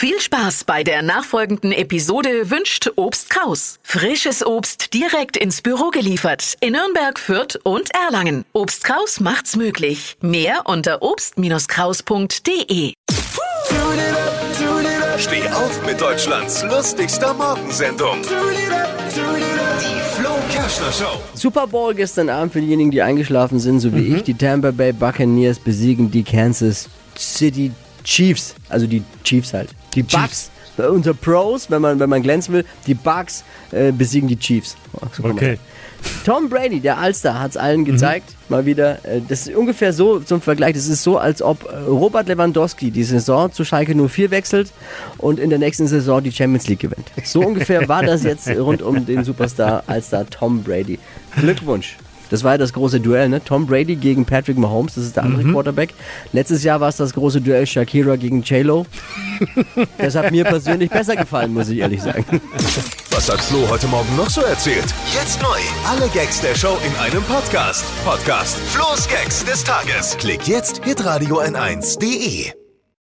Viel Spaß bei der nachfolgenden Episode wünscht Obst Kraus. Frisches Obst direkt ins Büro geliefert in Nürnberg, Fürth und Erlangen. Obst Kraus macht's möglich. Mehr unter obst-kraus.de. Steh auf mit Deutschlands lustigster Morgensendung. Die Flo Kerschner Show. Super Bowl gestern Abend für diejenigen, die eingeschlafen sind, so wie ich. Die Tampa Bay Buccaneers besiegen die Kansas City Chiefs. Also die Chiefs halt. Die Bucks, äh, unter Pros, wenn man, wenn man glänzen will, die Bucks äh, besiegen die Chiefs. Oh, so Okay. Tom Brady, der Allstar, hat es allen gezeigt. Mal wieder. Äh, Das ist ungefähr so zum Vergleich. Das ist so, als ob äh, Robert Lewandowski die Saison zu Schalke 04 wechselt und in der nächsten Saison die Champions League gewinnt. So ungefähr war das jetzt rund um den Superstar Allstar Tom Brady. Glückwunsch. Das war ja das große Duell, ne? Tom Brady gegen Patrick Mahomes, das ist der andere Quarterback. Letztes Jahr war es das große Duell Shakira gegen J-Lo. Das hat mir persönlich besser gefallen, muss ich ehrlich sagen. Was hat Flo heute Morgen noch so erzählt? Jetzt neu. Alle Gags der Show in einem Podcast. Podcast Flo's Gags des Tages. Klick jetzt hitradio n1.de.